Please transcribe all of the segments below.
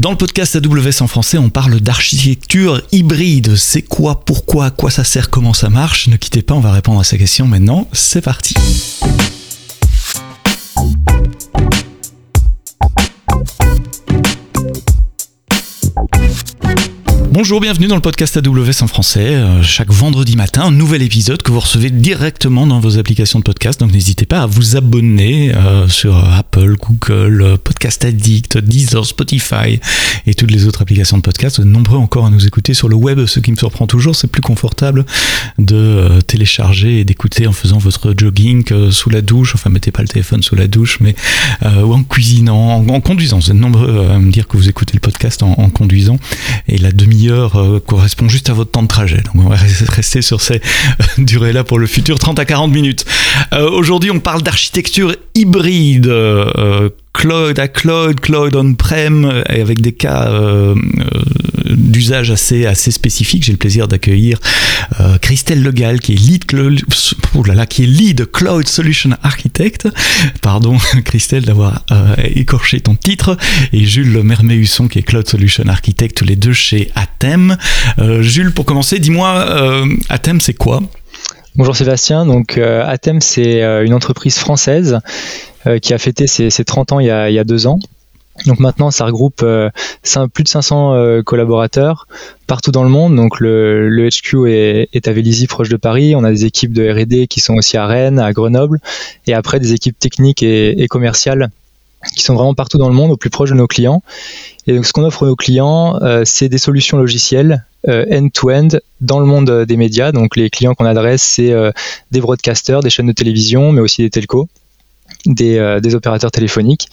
Dans le podcast AWS en français, on parle d'architecture hybride. C'est quoi, pourquoi, à quoi ça sert, comment ça marche? Ne quittez pas, on va répondre à ces questions maintenant. C'est parti. Bonjour, bienvenue dans le podcast AWS en français. Euh, chaque vendredi matin, un nouvel épisode que vous recevez directement dans vos applications de podcast. Donc n'hésitez pas à vous abonner euh, sur Apple, Google, Podcast Addict, Deezer, Spotify et toutes les autres applications de podcast. Vous êtes nombreux encore à nous écouter sur le web. Ce qui me surprend toujours, c'est plus confortable de euh, télécharger et d'écouter en faisant votre jogging sous la douche. Enfin, mettez pas le téléphone sous la douche, mais ou en cuisinant, en, conduisant. Vous êtes nombreux à me dire que vous écoutez le podcast en, en conduisant. Et la demi euh, correspond juste à votre temps de trajet. Donc on va rester sur ces euh, durées-là pour le futur, 30 à 40 minutes. Euh, aujourd'hui, on parle d'architecture hybride. Cloud à cloud, cloud on-prem, et avec des cas d'usage assez, spécifiques. J'ai le plaisir d'accueillir Christelle Legal, qui est lead cloud, lead cloud solution architect. Pardon, Christelle, d'avoir écorché ton titre, et Jules Mermet-Husson, qui est cloud solution architect, tous les deux chez. Euh, Jules, pour commencer, dis-moi, euh, Athème, c'est quoi? Bonjour Sébastien, donc euh, Athème, c'est une entreprise française qui a fêté ses, 30 ans il y a, deux ans. Donc maintenant, ça regroupe plus de 500 collaborateurs partout dans le monde. Donc le, HQ est, à Vélizy, proche de Paris. On a des équipes de R&D qui sont aussi à Rennes, à Grenoble, et après des équipes techniques et commerciales qui sont vraiment partout dans le monde, au plus proche de nos clients. Et donc, ce qu'on offre à nos clients, euh, c'est des solutions logicielles euh, end-to-end dans le monde des médias. Donc, les clients qu'on adresse, c'est euh, des broadcasters, des chaînes de télévision, mais aussi des telcos, des, opérateurs téléphoniques.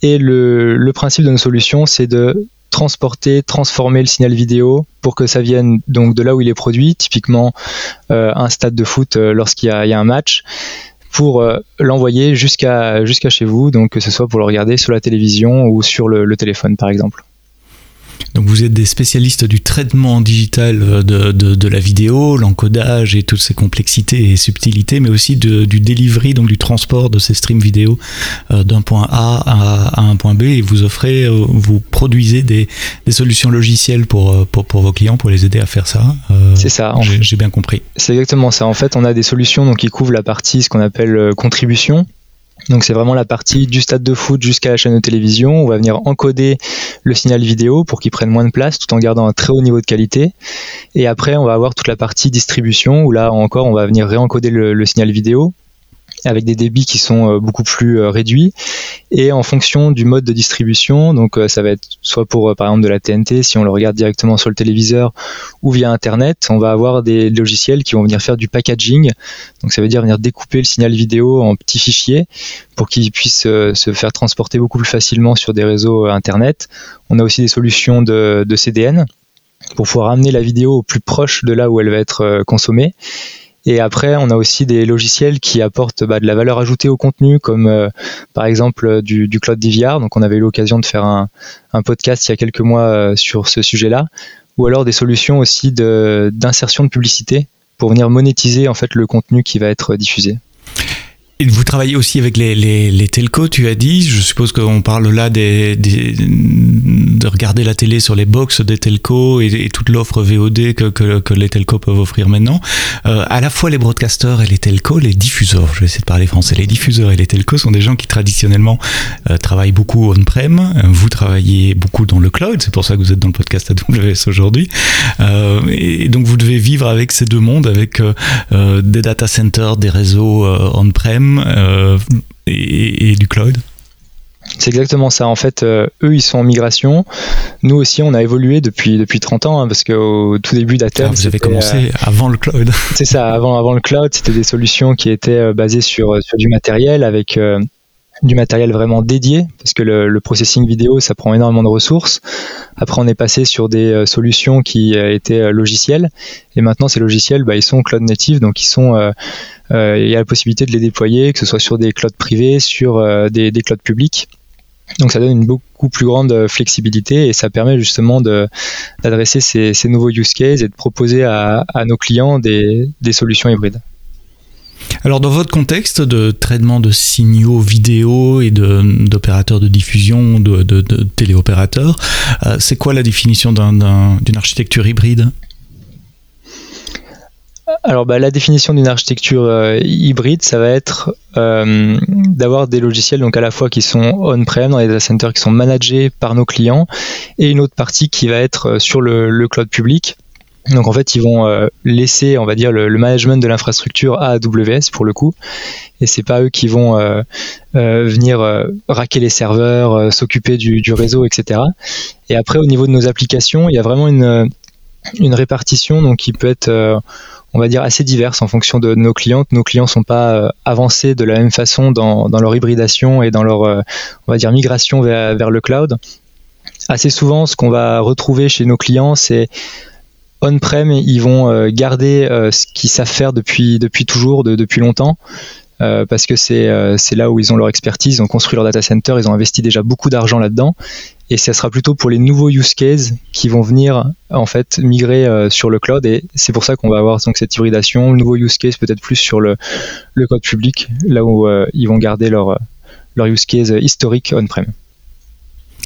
Et le, principe de nos solutions, c'est de transporter, transformer le signal vidéo pour que ça vienne donc de là où il est produit, typiquement un stade de foot lorsqu'il y, a un match, pour euh, l'envoyer jusqu'à jusqu'à chez vous, donc que ce soit pour le regarder sur la télévision ou sur le téléphone par exemple. Donc vous êtes des spécialistes du traitement digital euh, de, de, la vidéo, l'encodage et toutes ces complexités et subtilités, mais aussi du delivery, donc du transport de ces streams vidéo euh, d'un point A à, un point B. Et vous offrez, euh, vous produisez des, des solutions logicielles pour, pour, pour, vos clients pour les aider à faire ça. c'est ça. J'ai bien compris. C'est exactement ça. En fait, on a des solutions donc, qui couvrent la partie, ce qu'on appelle contribution. Donc c'est vraiment la partie du stade de foot jusqu'à la chaîne de télévision. On va venir encoder le signal vidéo pour qu'il prenne moins de place tout en gardant un très haut niveau de qualité. Et après, on va avoir toute la partie distribution où là encore, on va venir réencoder le, signal vidéo avec des débits qui sont euh, beaucoup plus euh, réduits. Et en fonction du mode de distribution donc euh, ça va être soit pour par exemple de la TNT si on le regarde directement sur le téléviseur ou via internet on va avoir des logiciels qui vont venir faire du packaging. Donc ça veut dire venir découper le signal vidéo en petits fichiers pour qu'il puisse se faire transporter beaucoup plus facilement sur des réseaux internet. On a aussi des solutions de, de CDN pour pouvoir amener la vidéo au plus proche de là où elle va être consommée et après, on a aussi des logiciels qui apportent bah, de la valeur ajoutée au contenu, comme euh, par exemple euh, du, du, Cloud DVR. Donc, on avait eu l'occasion de faire un, un, podcast il y a quelques mois euh, sur ce sujet-là, ou alors des solutions aussi d'insertion de, de publicité pour venir monétiser en fait le contenu qui va être diffusé. Et vous travaillez aussi avec les, les, les, telcos, tu as dit. Je suppose qu'on parle là des, des, de regarder la télé sur les box des telcos et, toute l'offre VOD que, que, que, les telcos peuvent offrir maintenant. Euh, à la fois les broadcasters et les telcos, les diffuseurs, je vais essayer de parler français, les diffuseurs et les telcos sont des gens qui traditionnellement euh, travaillent beaucoup on-prem. Vous travaillez beaucoup dans le cloud, c'est pour ça que vous êtes dans le podcast AWS aujourd'hui. Euh, et donc vous devez vivre avec ces deux mondes, avec euh, des data centers, des réseaux on-prem euh, et, du cloud c'est exactement ça. En fait, euh, eux, ils sont en migration. Nous aussi, on a évolué depuis, depuis 30 ans, hein, parce qu'au tout début d'Athènes. Vous avez commencé euh, avant le cloud. C'est ça, avant, avant le cloud, c'était des solutions qui étaient basées sur, sur du matériel avec du matériel vraiment dédié, parce que le, processing vidéo, ça prend énormément de ressources. Après, on est passé sur des euh, solutions qui euh, étaient euh, logicielles, et maintenant, ces logiciels, bah, ils sont cloud native, donc ils sont, il y a la possibilité de les déployer, que ce soit sur des clouds privés, sur des, des clouds publics. Donc ça donne une beaucoup plus grande flexibilité et ça permet justement d'adresser ces, ces, nouveaux use cases et de proposer à, à nos clients des, des solutions hybrides. Alors dans votre contexte de traitement de signaux vidéo et d'opérateurs de, diffusion, de, téléopérateurs, euh, c'est quoi la définition d'une architecture hybride? Alors bah, la définition d'une architecture euh, hybride, ça va être euh, d'avoir des logiciels donc à la fois qui sont on-prem dans les data centers qui sont managés par nos clients et une autre partie qui va être sur le cloud public donc en fait, ils vont euh, laisser, on va dire, le, management de l'infrastructure à AWS pour le coup, et c'est pas eux qui vont euh, euh, venir raquer les serveurs, s'occuper du, réseau, etc. Et après, au niveau de nos applications, il y a vraiment une, une répartition donc qui peut être, on va dire, assez diverse en fonction de nos clients. Nos clients sont pas avancés de la même façon dans, dans leur hybridation et dans leur, on va dire, migration vers, vers le cloud. Assez souvent, ce qu'on va retrouver chez nos clients, c'est on-prem, ils vont euh, garder euh, ce qu'ils savent faire depuis, toujours, depuis longtemps. Euh, parce que c'est là où ils ont leur expertise, ils ont construit leur data center, ils ont investi déjà beaucoup d'argent là-dedans, et ça sera plutôt pour les nouveaux use cases qui vont venir en fait migrer sur le cloud, et c'est pour ça qu'on va avoir donc cette hybridation, le nouveau use case peut-être plus sur le, code public, là où ils vont garder leur use case historique on-prem.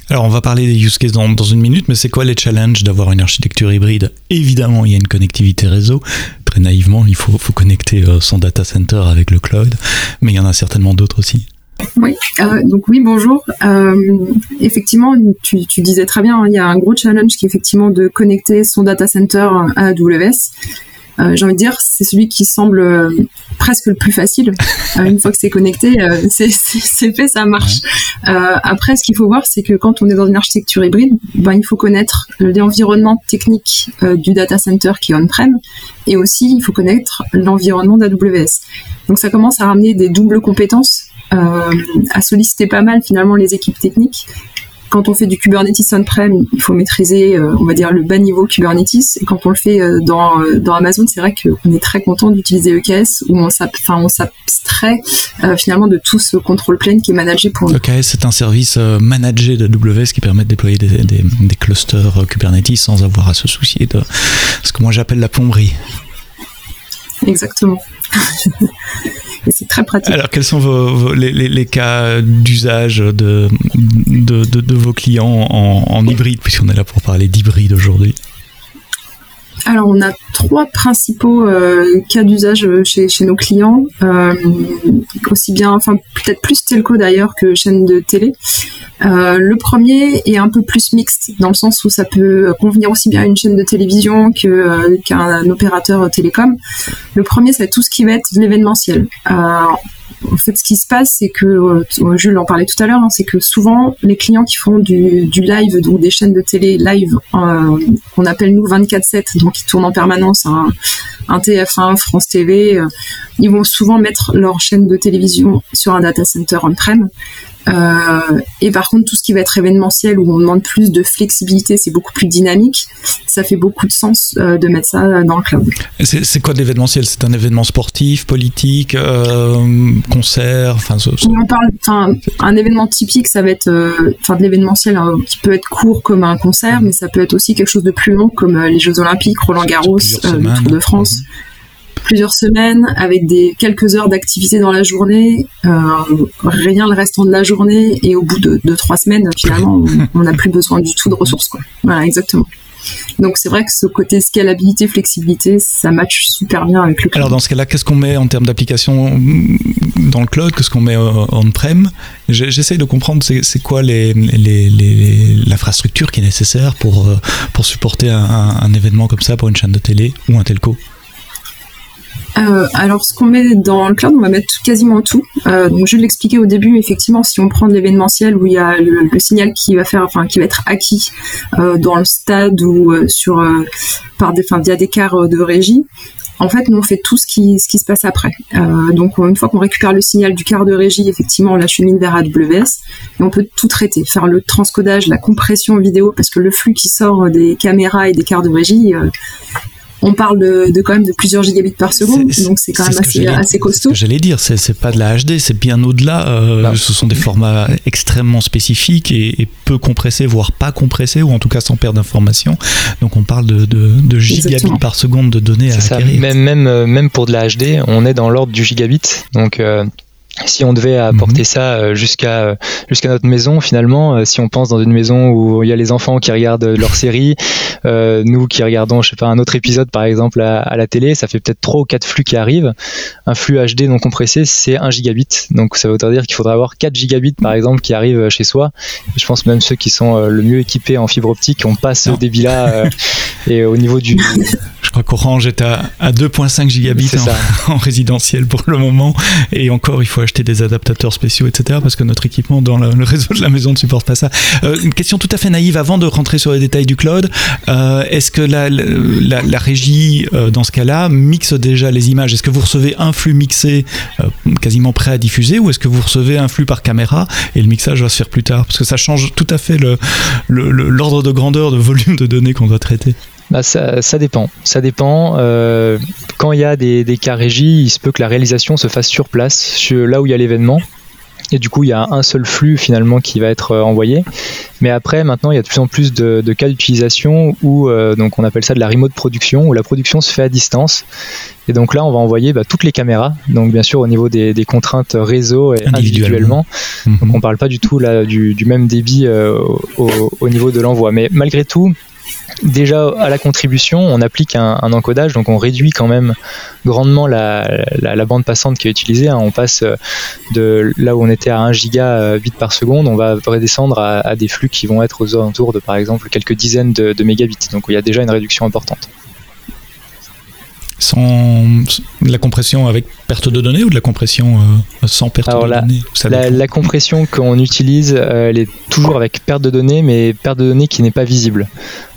Alors on va parler des use cases dans, une minute, mais c'est quoi les challenges d'avoir une architecture hybride? Évidemment, il y a une connectivité réseau. Très naïvement, il faut, connecter euh, son data center avec le cloud, mais il y en a certainement d'autres aussi. Oui, euh, donc oui, bonjour. Euh, effectivement, tu, tu, disais très bien, hein, il y a un gros challenge qui est effectivement de connecter son data center à AWS. Euh, j'ai envie de dire, c'est celui qui semble euh, presque le plus facile. Euh, une fois que c'est connecté, c'est fait, ça marche. après, ce qu'il faut voir, c'est que quand on est dans une architecture hybride, ben, il faut connaître l'environnement technique du data center qui est on-prem, et aussi il faut connaître l'environnement d'AWS. Donc ça commence à ramener des doubles compétences, à solliciter pas mal finalement les équipes techniques quand on fait du Kubernetes on-prem, il faut maîtriser, euh, on va dire, le bas niveau Kubernetes. Et quand on le fait euh, dans, euh, dans Amazon, c'est vrai qu'on est très content d'utiliser EKS, où on s'abstrait finalement de tout ce contrôle plane qui est managé pour nous. EKS, c'est un service managé d'AWS qui permet de déployer des, des, des clusters Kubernetes sans avoir à se soucier de ce que moi j'appelle la plomberie. Exactement. c'est très pratique. Alors, quels sont les, cas d'usage de de, vos clients en, en hybride, puisqu'on est là pour parler d'hybride aujourd'hui? Alors, on a trois principaux euh, cas d'usage euh, chez, nos clients, euh, aussi bien, enfin peut-être plus telco d'ailleurs que chaîne de télé. le premier est un peu plus mixte dans le sens où ça peut convenir aussi bien à une chaîne de télévision que qu'un opérateur télécom. Le premier, c'est tout ce qui va être l'événementiel en fait, ce qui se passe, c'est que, euh, Jules en parlait tout à l'heure, hein, c'est que souvent, les clients qui font du, live, donc des chaînes de télé live, euh, qu'on appelle nous 24-7, donc qui tournent en permanence, un, un TF1, France TV, euh, ils vont souvent mettre leur chaîne de télévision sur un data center on-prem. Euh, et par contre, tout ce qui va être événementiel, où on demande plus de flexibilité, c'est beaucoup plus dynamique, ça fait beaucoup de sens euh, de mettre ça dans le cloud. C'est quoi de l'événementiel? C'est un événement sportif, politique, euh, concert? Enfin, On parle, un événement typique, ça va être enfin de l'événementiel hein, qui peut être court comme un concert, mais ça peut être aussi quelque chose de plus long comme les Jeux Olympiques, Roland Garros, le Tour de France. Mhm plusieurs semaines avec des quelques heures d'activité dans la journée, euh, rien le restant de la journée et au bout de, trois semaines finalement on n'a plus besoin du tout de ressources quoi. Voilà exactement. Donc c'est vrai que ce côté scalabilité, flexibilité, ça match super bien avec le cloud. Alors dans ce cas-là, qu'est-ce qu'on met en termes d'application dans le cloud Qu'est-ce qu'on met on-prem? J'essaie de comprendre c'est quoi l'infrastructure qui est nécessaire pour, euh, pour supporter un événement comme ça pour une chaîne de télé ou un telco? Euh, alors, ce qu'on met dans le cloud, on va mettre quasiment tout. Euh, donc, je vais l'expliquer au début. Effectivement, si on prend l'événementiel où il y a le, signal qui va faire, enfin, qui va être acquis euh, dans le stade ou sur par des, enfin, via des quarts de régie. En fait, nous on fait tout ce qui, ce qui se passe après. donc, une fois qu'on récupère le signal du quart de régie, effectivement, on l'achemine vers AWS et on peut tout traiter, faire le transcodage, la compression vidéo, parce que le flux qui sort des caméras et des quarts de régie, on parle de, quand même de plusieurs gigabits par seconde, donc c'est quand même assez, assez costaud. J'allais dire, c'est pas de la HD, c'est bien au-delà. Euh, ce sont des formats extrêmement spécifiques et, peu compressés, voire pas compressés, ou en tout cas sans perte d'informations. Donc on parle de, de, gigabits par seconde de données à acquérir. Même, même, euh, même pour de la HD, on est dans l'ordre du gigabit. Donc euh, si on devait apporter mhm. ça euh, jusqu'à euh, jusqu'à notre maison finalement euh, si on pense dans une maison où il y a les enfants qui regardent leur série nous qui regardons je sais pas un autre épisode par exemple à, la télé ça fait peut-être trois ou quatre flux qui arrivent. Un flux HD non compressé c'est 1 gigabit. Donc ça veut dire qu'il faudrait avoir 4 gigabits par exemple qui arrivent chez soi. Je pense même ceux qui sont le mieux équipés en fibre optique on passe ce débit là et au niveau du je crois qu'Orange est à, à 2.5 gigabits en, en résidentiel pour le moment. Et encore il faut acheter des adaptateurs spéciaux, etc. Parce que notre équipement dans le, réseau de la maison ne supporte pas ça. Euh, une question tout à fait naïve avant de rentrer sur les détails du cloud. Euh, est-ce que la, la, régie, euh, dans ce cas-là, mixe déjà les images? Est-ce que vous recevez un flux mixé quasiment prêt à diffuser ou est-ce que vous recevez un flux par caméra et le mixage va se faire plus tard? Parce que ça change tout à fait l'ordre de grandeur, de volume de données qu'on doit traiter. Bah ça, ça, dépend. Ça dépend. Euh, quand il y a des, des, cas régis, il se peut que la réalisation se fasse sur place, sur, là où il y a l'événement. Et du coup, il y a un seul flux finalement qui va être euh, envoyé. Mais après, maintenant, il y a de plus en plus de, de cas d'utilisation où euh, donc on appelle ça de la remote production, où la production se fait à distance. Et donc là, on va envoyer bah, toutes les caméras. Donc bien sûr, au niveau des, des contraintes réseau et individuellement. Donc on parle pas du tout là du, du même débit euh, au, au, niveau de l'envoi. Mais malgré tout, déjà à la contribution, on applique un, encodage, donc on réduit quand même grandement la, bande passante qui est utilisée. Hein. On passe euh, de là où on était à 1 giga euh, par seconde, on va redescendre à, des flux qui vont être aux alentours de par exemple quelques dizaines de, mégabits. Donc il y a déjà une réduction importante. Sans la compression avec perte de données ou de la compression euh, sans perte de données la, la, compression qu'on utilise, elle est toujours avec perte de données, mais perte de données qui n'est pas visible.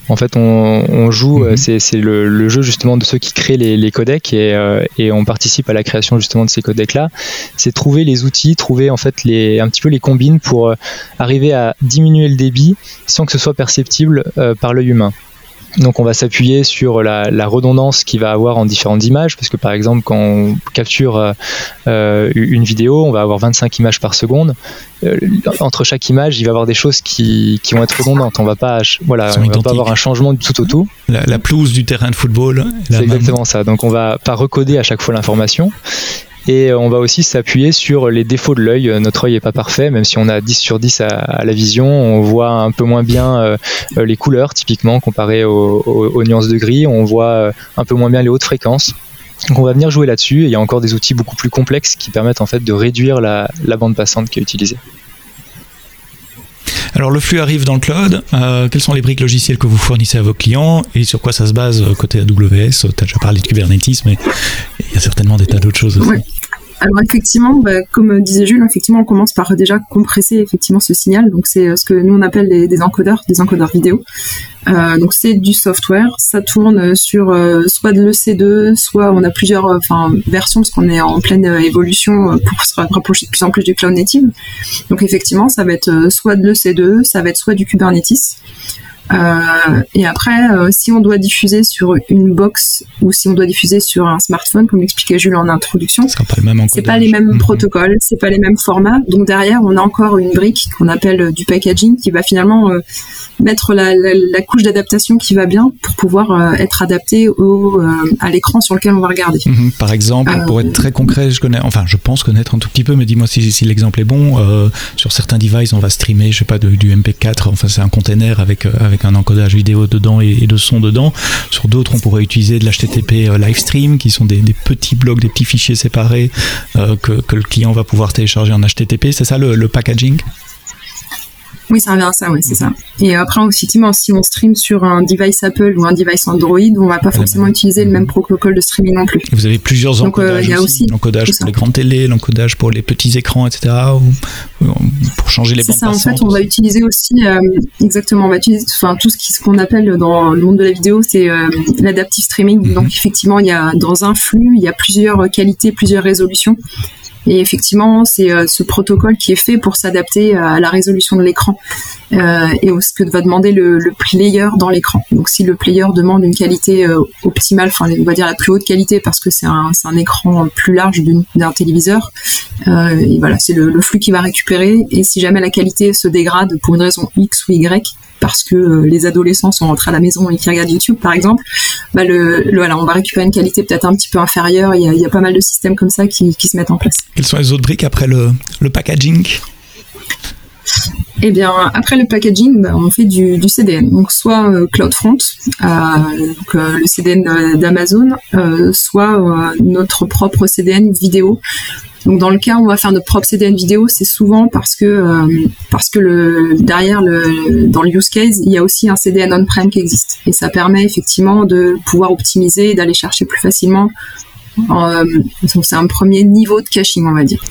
En fait, on, joue, mhm. c'est le, jeu justement de ceux qui créent les, codecs euh, et, on participe à la création justement de ces codecs-là. C'est trouver les outils, trouver en fait les, un petit peu les combines pour euh, arriver à diminuer le débit sans que ce soit perceptible euh, par l'œil humain. Donc on va s'appuyer sur la, redondance qu'il va avoir en différentes images, parce que par exemple quand on capture euh, euh, une vidéo, on va avoir 25 images par seconde. Euh, entre chaque image, il va y avoir des choses qui, vont être redondantes. On va pas, voilà, on va pas avoir un changement du tout au tout. La, pelouse du terrain de football. C'est exactement ça. Donc on va pas recoder à chaque fois l'information. Et on va aussi s'appuyer sur les défauts de l'œil. Notre œil n'est pas parfait, même si on a 10 sur 10 à, la vision, on voit un peu moins bien euh, les couleurs, typiquement, comparé aux, nuances de gris. On voit euh, un peu moins bien les hautes fréquences. Donc on va venir jouer là-dessus. Il y a encore des outils beaucoup plus complexes qui permettent en fait de réduire la, bande passante qui est utilisée. Alors le flux arrive dans le cloud. Euh, quelles sont les briques logicielles que vous fournissez à vos clients et sur quoi ça se base côté AWS Tu as déjà parlé de Kubernetes, mais il y a certainement des tas d'autres choses aussi. Alors effectivement, bah, comme disait Jules, effectivement, on commence par déjà compresser effectivement ce signal. Donc c'est euh, ce que nous on appelle des, encodeurs, des encodeurs vidéo. Euh, donc c'est du software. Ça tourne sur euh, soit de l'EC2, soit on a plusieurs versions parce qu'on est en pleine évolution pour se rapprocher de plus en plus du cloud native. Donc effectivement, ça va être soit de l'EC2, ça va être soit du Kubernetes. Euh, et après, euh, si on doit diffuser sur une box ou si on doit diffuser sur un smartphone, comme l'expliquait Jules en introduction, c'est pas les mêmes mhm. protocoles, c'est pas les mêmes formats. Donc derrière, on a encore une brique qu'on appelle euh, du packaging qui va finalement mettre la, couche d'adaptation qui va bien pour pouvoir être adapté au, à l'écran sur lequel on va regarder. Mhm. Par exemple, pour être très concret, je connais, enfin, je pense connaître un tout petit peu, mais dis-moi si, si l'exemple est bon. sur certains devices, on va streamer, je sais pas, du MP4. Enfin, c'est un container avec avec un encodage vidéo dedans et, de son dedans. Sur d'autres, on pourrait utiliser de l'HTTP euh, Livestream, qui sont des, petits blocs, des petits fichiers séparés euh, que, le client va pouvoir télécharger en HTTP. C'est ça le packaging? Oui, ça revient à ça, oui, c'est ça. Et après, effectivement, si on stream sur un device Apple ou un device Android, on va pas forcément utiliser le même protocole de streaming non plus. Vous avez plusieurs encodages. Euh, aussi, l'encodage pour les grandes télés, l'encodage pour les petits écrans, etc. pour changer les bandes C'est ça, en fait, on va utiliser aussi, euh, exactement, on va utiliser enfin, tout ce qu'on appelle dans le monde de la vidéo, c'est euh, l'adaptive streaming. Mhm. Donc, effectivement, il y a dans un flux, il y a plusieurs qualités, plusieurs résolutions. Et effectivement, c'est euh, ce protocole qui est fait pour s'adapter à la résolution de l'écran. euh, et ce que va demander le, player dans l'écran. Donc si le player demande une qualité euh, optimale, enfin on va dire la plus haute qualité parce que c'est un, un, écran plus large d'un téléviseur, et voilà, c'est le, flux qui va récupérer. Et si jamais la qualité se dégrade pour une raison X ou Y, parce que les adolescents sont rentrés à la maison et qui regardent YouTube par exemple, bah le, voilà, on va récupérer une qualité peut-être un petit peu inférieure. Il y, a, il y a pas mal de systèmes comme ça qui, qui, se mettent en place. Quelles sont les autres briques après le, packaging eh bien, après le packaging, bah, on fait du, CDN. Donc, soit euh, CloudFront, euh, euh, le CDN d'Amazon, soit notre propre CDN vidéo. Donc, dans le cas où on va faire notre propre CDN vidéo, c'est souvent parce que parce que derrière dans le use case, il y a aussi un CDN on-prem qui existe et ça permet effectivement de pouvoir optimiser et d'aller chercher plus facilement. C'est un premier niveau de caching, on va dire.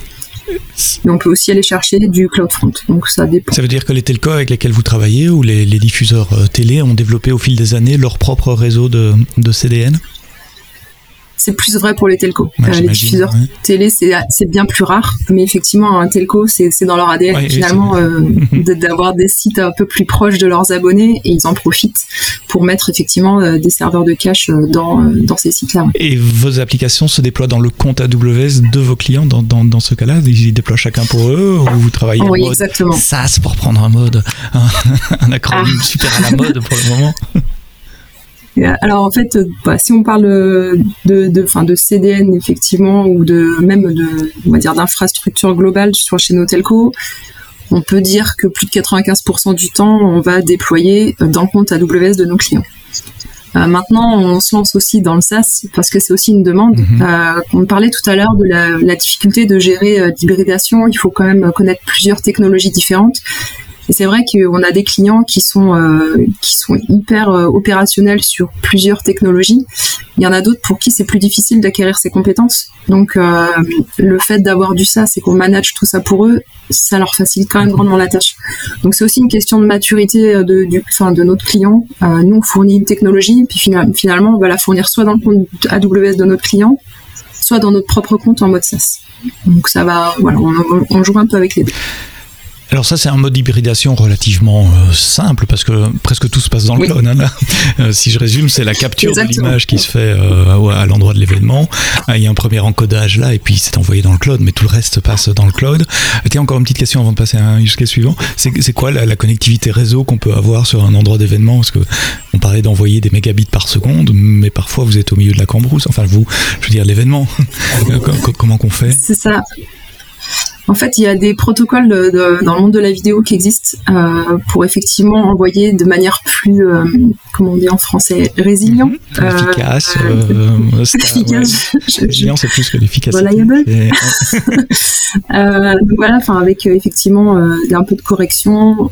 Mais on peut aussi aller chercher du CloudFront. Donc ça dépend. Ça veut dire que les telcos avec lesquels vous travaillez ou les, diffuseurs euh, télé ont développé au fil des années leur propre réseau de CDN c'est plus vrai pour les telcos. Euh, les diffuseurs télé, c'est bien plus rare, mais effectivement, un telco, c'est dans leur ADN finalement euh, d'avoir des sites un peu plus proches de leurs abonnés et ils en profitent pour mettre effectivement euh, des serveurs de cache dans, dans ces sites-là. Et vos applications se déploient dans le compte AWS de vos clients dans, dans, dans ce cas-là? Ils déploient chacun pour eux ou vous travaillez oui, en mode? exactement. SaaS pour prendre un mode, un, acronyme ah. super à la mode pour le moment alors en fait, euh, bah, si on parle de, de, fin, de CDN effectivement ou de même de, on va dire d'infrastructure globale sur chez nos telcos, on peut dire que plus de 95% du temps, on va déployer dans le compte AWS de nos clients. Euh, maintenant, on se lance aussi dans le SaaS parce que c'est aussi une demande. Mhm. Euh, on parlait tout à l'heure de la, la, difficulté de gérer euh, l'hybridation. Il faut quand même connaître plusieurs technologies différentes. Et c'est vrai qu'on a des clients qui sont euh, qui sont hyper euh, opérationnels sur plusieurs technologies. Il y en a d'autres pour qui c'est plus difficile d'acquérir ces compétences. Donc euh, le fait d'avoir du ça, c'est qu'on manage tout ça pour eux, ça leur facilite quand même grandement la tâche. Donc c'est aussi une question de maturité de du enfin de notre client. nous on fournit une technologie, puis finalement on va la fournir soit dans le compte AWS de notre client, soit dans notre propre compte en mode SaaS. Donc ça va, voilà, on, on joue un peu avec les deux. Alors ça c'est un mode d'hybridation relativement euh, simple parce que presque tout se passe dans le cloud. Hein, euh, si je résume, c'est la capture de l'image qui se fait euh, à l'endroit de l'événement. Il y a un premier encodage là et puis c'est envoyé dans le cloud, mais tout le reste passe dans le cloud. Tiens, encore une petite question avant de passer à un use case suivant. C'est quoi la, connectivité réseau qu'on peut avoir sur un endroit d'événement? Parce que on parlait d'envoyer des mégabits par seconde, mais parfois vous êtes au milieu de la cambrousse. Enfin vous, je veux dire l'événement. Comment qu'on fait? C'est ça. En fait, il y a des protocoles dans le monde de la vidéo qui existent euh, pour effectivement envoyer de manière plus, euh, comment on dit en français, résilient. Mhm. Euh, efficace. efficace. Résilient, c'est plus que l'efficacité. Reliable. voilà, enfin avec effectivement un peu de correction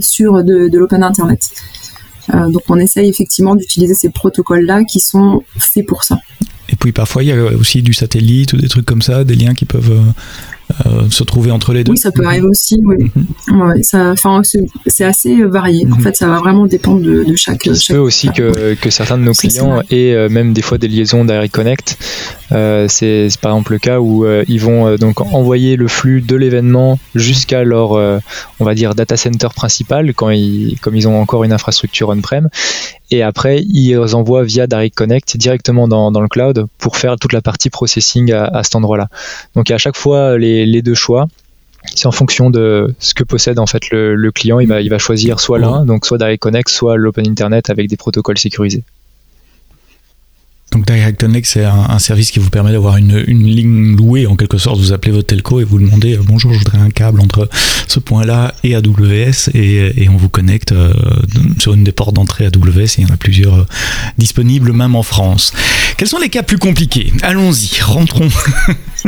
sur de, de l'open internet. donc on essaye effectivement d'utiliser ces protocoles-là qui sont faits pour ça. Et puis parfois il y a aussi du satellite ou des trucs comme ça, des liens qui peuvent euh, se trouver entre les deux Oui, ça peut arriver aussi. Oui. Mhm. ça, c'est assez varié. En mhm. fait, ça va vraiment dépendre de, chaque. Il se peut aussi que, que, certains de nos clients aient euh, même des fois des liaisons Direct Connect. Euh, c'est par exemple le cas où ils vont donc envoyer le flux de l'événement jusqu'à leur, on va dire, data center principal quand ils, comme ils ont encore une infrastructure on-prem et après ils envoient via Direct Connect directement dans, dans, le cloud pour faire toute la partie processing à, à cet endroit-là. Donc à chaque fois les, les deux choix. C'est en fonction de ce que possède en fait le, le client. Il va, il va choisir soit l'un, donc soit Direct Connect, soit l'Open Internet avec des protocoles sécurisés. Donc Direct Connect, c'est un, service qui vous permet d'avoir une, ligne louée en quelque sorte. Vous appelez votre telco et vous demandez euh, bonjour, je voudrais un câble entre ce point-là et AWS et, et on vous connecte euh, sur une des portes d'entrée AWS. il y en a plusieurs euh, disponibles, même en France. Quels sont les cas plus compliqués? Allons-y, rentrons.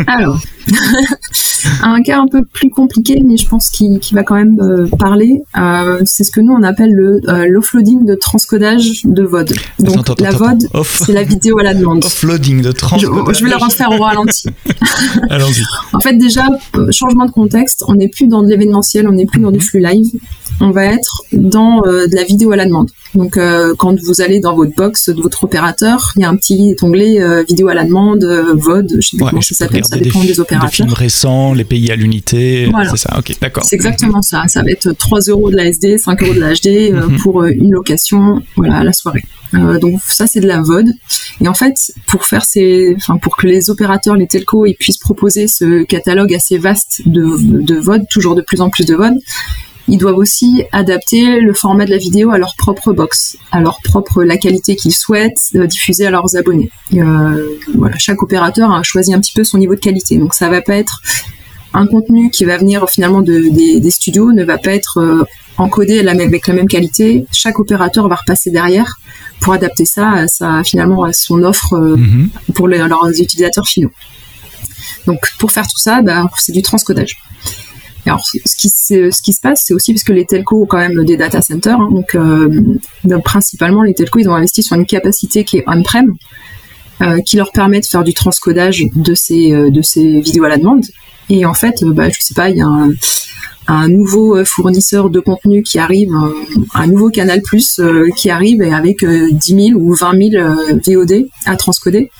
Alors, un cas un peu plus compliqué, mais je pense qu'il va quand même euh, parler, euh, c'est ce que nous on appelle le euh, l'offloading de transcodage de VOD. Donc la VOD, c'est la vidéo à la demande. Offloading de transcodage. Je, vais le refaire au ralenti. Allons-y. en fait, déjà, changement de contexte, on n'est plus dans de l'événementiel, on n'est plus dans du flux live. On va être dans de la vidéo à la demande. Donc, quand vous allez dans votre box de votre opérateur, il y a un petit onglet vidéo à la demande, VOD, je sais pas comment ça s'appelle, ça dépend des, opérateurs. Des films récents, les pays à l'unité, c'est ça, ok, d'accord. C'est exactement ça. Ça va être 3 euros de la SD, 5 euros de la HD mhm. pour une location, voilà, à la soirée. donc ça, c'est de la VOD. Et en fait, pour faire ces, enfin, pour que les opérateurs, les telcos, ils puissent proposer ce catalogue assez vaste de, de VOD, toujours de plus en plus de VOD, ils doivent aussi adapter le format de la vidéo à leur propre box, à leur propre la qualité qu'ils souhaitent euh, diffuser à leurs abonnés. Euh, voilà, chaque opérateur a choisi un petit peu son niveau de qualité. Donc ça va pas être un contenu qui va venir finalement de, des, studios ne va pas être euh, encodé avec la même qualité. Chaque opérateur va repasser derrière pour adapter ça à finalement à son offre mhm. pour leurs utilisateurs finaux. Donc pour faire tout ça, bah, c'est du transcodage. Alors, ce qui, se passe, c'est aussi parce que les telcos ont quand même des data centers. Hein. Euh, donc, principalement, les telcos, ils ont investi sur une capacité qui est on-prem, euh, qui leur permet de faire du transcodage de ces, ces vidéos à la demande. Et en fait, bah, je sais pas, il y a un, nouveau euh, fournisseur de contenu qui arrive, un, nouveau canal plus euh, qui arrive et avec 10 euh, 000 ou 20 000 VOD à transcoder.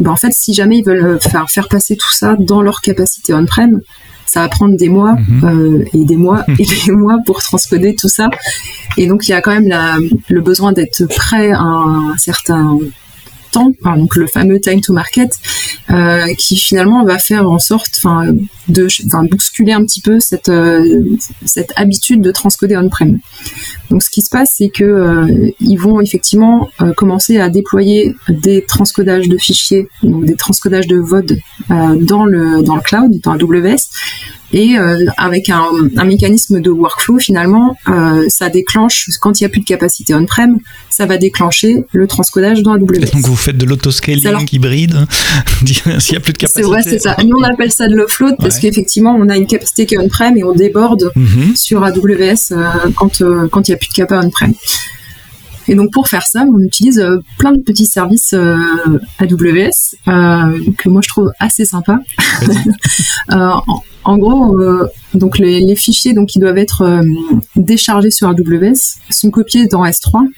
Ben en fait, si jamais ils veulent faire passer tout ça dans leur capacité on-prem, ça va prendre des mois mhm. et des mois et des mois pour transcoder tout ça. Et donc il y a quand même la, le besoin d'être prêt à un certain donc le fameux time to market, euh, qui finalement va faire en sorte, de, bousculer un petit peu cette euh, cette habitude de transcoder on-prem. Donc ce qui se passe, c'est que euh, ils vont effectivement commencer à déployer des transcodages de fichiers, donc des transcodages de VOD dans le dans le cloud, dans AWS, et euh, avec un, mécanisme de workflow, finalement, euh, ça déclenche, quand il n'y a plus de capacité on-prem, ça va déclencher le transcodage dans AWS. donc vous faites de l'autoscaling hybride s'il n'y a plus de capacité. C'est vrai, c'est ça. Nous, on appelle ça de l'offload parce qu'effectivement, on a une capacité qui est on-prem et on déborde mhm. sur AWS euh, quand quand il n'y a plus de capacité on-prem. Et donc pour faire ça, on utilise plein de petits services AWS que moi je trouve assez sympa. En gros, euh, donc les, fichiers donc qui doivent être euh, déchargés sur AWS sont copiés dans S3.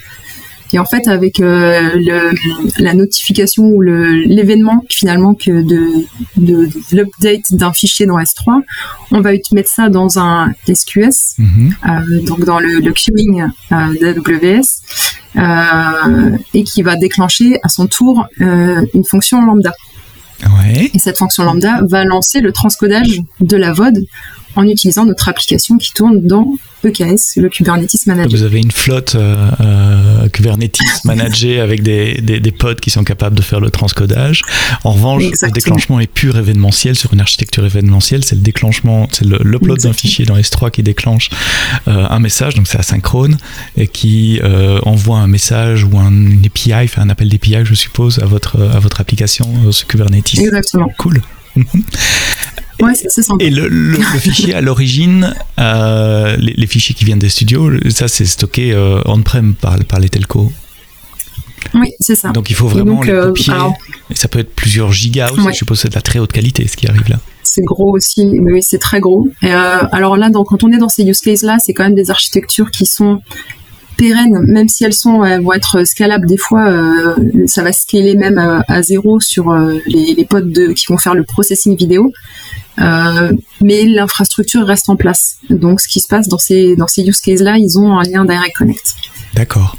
Et en fait, avec euh, la notification ou l'événement finalement que de, de, l'update d'un fichier dans S3, on va mettre ça dans un SQS, mhm. donc dans le, le queuing d'AWS, et qui va déclencher à son tour une fonction lambda. Et cette fonction lambda va lancer le transcodage de la VOD en utilisant notre application qui tourne dans EKS, le Kubernetes Manager. Vous avez une flotte euh, euh, Kubernetes managée avec des, des, pods qui sont capables de faire le transcodage. En revanche, le déclenchement est pur événementiel sur une architecture événementielle. C'est le déclenchement, c'est l'upload d'un fichier dans S3 qui déclenche euh, un message, donc c'est asynchrone, et qui envoie un message ou un API, enfin un appel d'API, je suppose, à votre, à votre application, ce Kubernetes. Exactement. Cool. Ouais, c'est Et le, fichier à l'origine, euh, les, fichiers qui viennent des studios, ça c'est stocké euh, on-prem par, par les telcos. Oui, c'est ça. Donc il faut vraiment les euh, copier. Et ça peut être plusieurs gigas aussi. Je suppose que c'est de la très haute qualité ce qui arrive là. C'est gros aussi, mais oui, c'est très gros. Et alors là, donc, quand on est dans ces use cases là, c'est quand même des architectures qui sont pérennes, même si elles sont vont être scalables des fois, ça va scaler même à zéro sur les, les pods de, qui vont faire le processing vidéo. Euh, mais l'infrastructure reste en place. Donc, ce qui se passe dans ces, dans ces use cases-là, ils ont un lien Direct Connect. D'accord.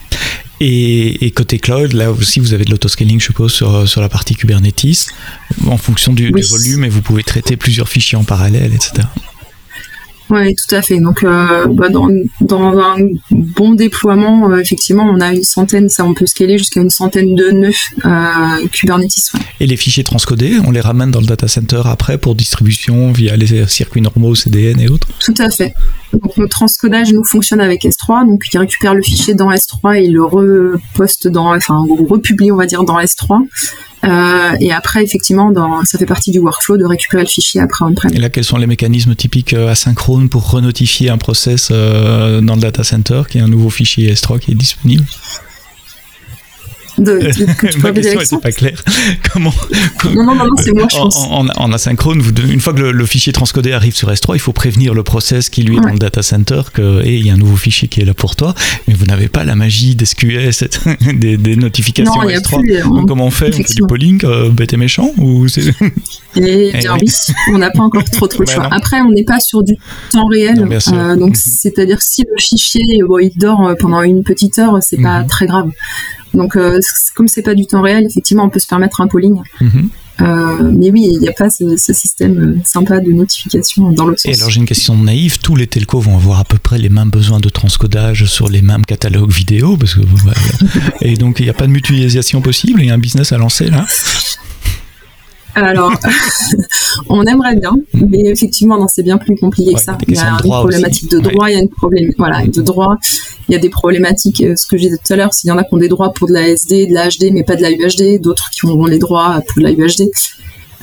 Et, côté cloud, là aussi, vous avez de l'autoscaling, je suppose, sur, sur la partie Kubernetes, en fonction du, du, volume, et vous pouvez traiter plusieurs fichiers en parallèle, etc. Oui, tout à fait. Donc, euh, bah, dans, un bon déploiement, euh, effectivement, on a une centaine, ça on peut scaler jusqu'à une centaine de nœuds euh, Kubernetes. Et les fichiers transcodés, on les ramène dans le data center après pour distribution via les circuits normaux, CDN et autres? Tout à fait. Donc, notre transcodage nous fonctionne avec S3, donc il récupère le fichier dans S3 et il le reposte dans, enfin, republie, on va dire, dans S3. Euh, et après, effectivement, dans, ça fait partie du workflow de récupérer le fichier après on-prem. Et là, quels sont les mécanismes typiques euh, asynchrones pour renotifier un process euh, dans le data center qui est un nouveau fichier S3 qui est disponible? De, tu Ma question n'était pas claire. Comment, Non, non, non, non c'est moi, je pense. En, en, asynchrone, vous, une fois que le, le, fichier transcodé arrive sur S3, il faut prévenir le process qui lui est ouais. dans le data center que il y a un nouveau fichier qui est là pour toi, mais vous n'avez pas la magie des, des, notifications non, S3. Plus, Donc, comment on fait? On fait du polling euh, bête et méchant ou Et bien oui, on n'a pas encore trop trop le choix. Après, on n'est pas sur du temps réel, non, euh, donc c'est-à-dire si le fichier bon, il dort pendant une petite heure, c'est pas Mhm. très grave. Donc, euh, comme c'est pas du temps réel, effectivement, on peut se permettre un polling. Mhm. Euh, mais oui, il n'y a pas ce, ce, système sympa de notification dans l'autre sens. Et alors j'ai une question naïve, tous les telcos vont avoir à peu près les mêmes besoins de transcodage sur les mêmes catalogues vidéo, parce que voilà. et donc il n'y a pas de mutualisation possible, il y a un business à lancer là? Alors, on aimerait bien, mais effectivement, non, c'est bien plus compliqué ouais, que ça. Il y a une problématique aussi. de droit, ouais. il y a une problème, voilà, de droit. Il y a des problématiques, ce que je disais tout à l'heure, s'il y en a qui ont des droits pour de la SD, de la HD, mais pas de la UHD, d'autres qui ont les droits pour de la UHD.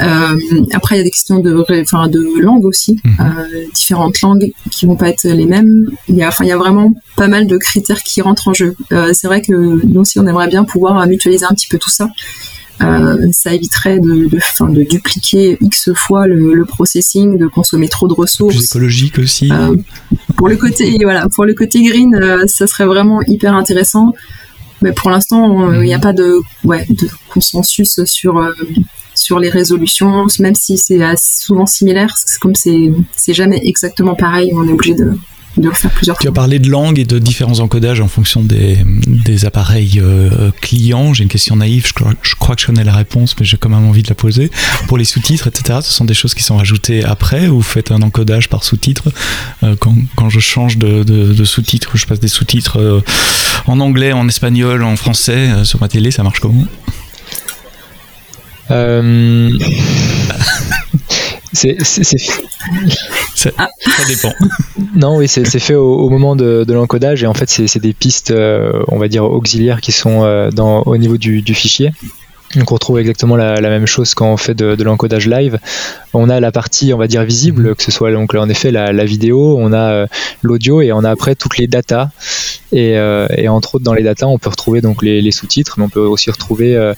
Euh, après, il y a des questions de, enfin, de langue aussi, Mhm. mmh. euh, différentes langues qui vont pas être les mêmes. Il y a, enfin, il y a vraiment pas mal de critères qui rentrent en jeu. Euh, c'est vrai que nous aussi, on aimerait bien pouvoir mutualiser un petit peu tout ça. Euh, ça éviterait de, de, fin, de dupliquer x fois le, le, processing, de consommer trop de ressources. Plus écologique aussi. Euh, pour le côté, voilà, pour le côté green, euh, ça serait vraiment hyper intéressant. Mais pour l'instant, il n'y a pas de, ouais, de consensus sur sur les résolutions, même si c'est souvent similaire, comme c'est c'est jamais exactement pareil, on est obligé de faire plusieurs tu fois. as parlé de langue et de différents encodages en fonction des, des appareils euh, clients. J'ai une question naïve, je crois, je crois, que je connais la réponse, mais j'ai quand même envie de la poser. Pour les sous-titres, etc., ce sont des choses qui sont rajoutées après ou vous faites un encodage par sous-titre euh, quand, quand, je change de, de, de sous-titres, je passe des sous-titres euh, en anglais, en espagnol, en français euh, sur ma télé, ça marche comment? Euh... c'est ça, ah. ça, dépend. Non, oui, c'est fait au, au, moment de, de l'encodage et en fait, c'est des pistes, euh, on va dire, auxiliaires qui sont euh, dans, au niveau du, du fichier. Donc on retrouve exactement la, la, même chose quand on fait de, de l'encodage live. On a la partie, on va dire, visible, que ce soit donc en effet la, la vidéo, on a euh, l'audio et on a après toutes les datas. Et, euh, et, entre autres dans les datas, on peut retrouver donc les, les sous-titres, mais on peut aussi retrouver euh,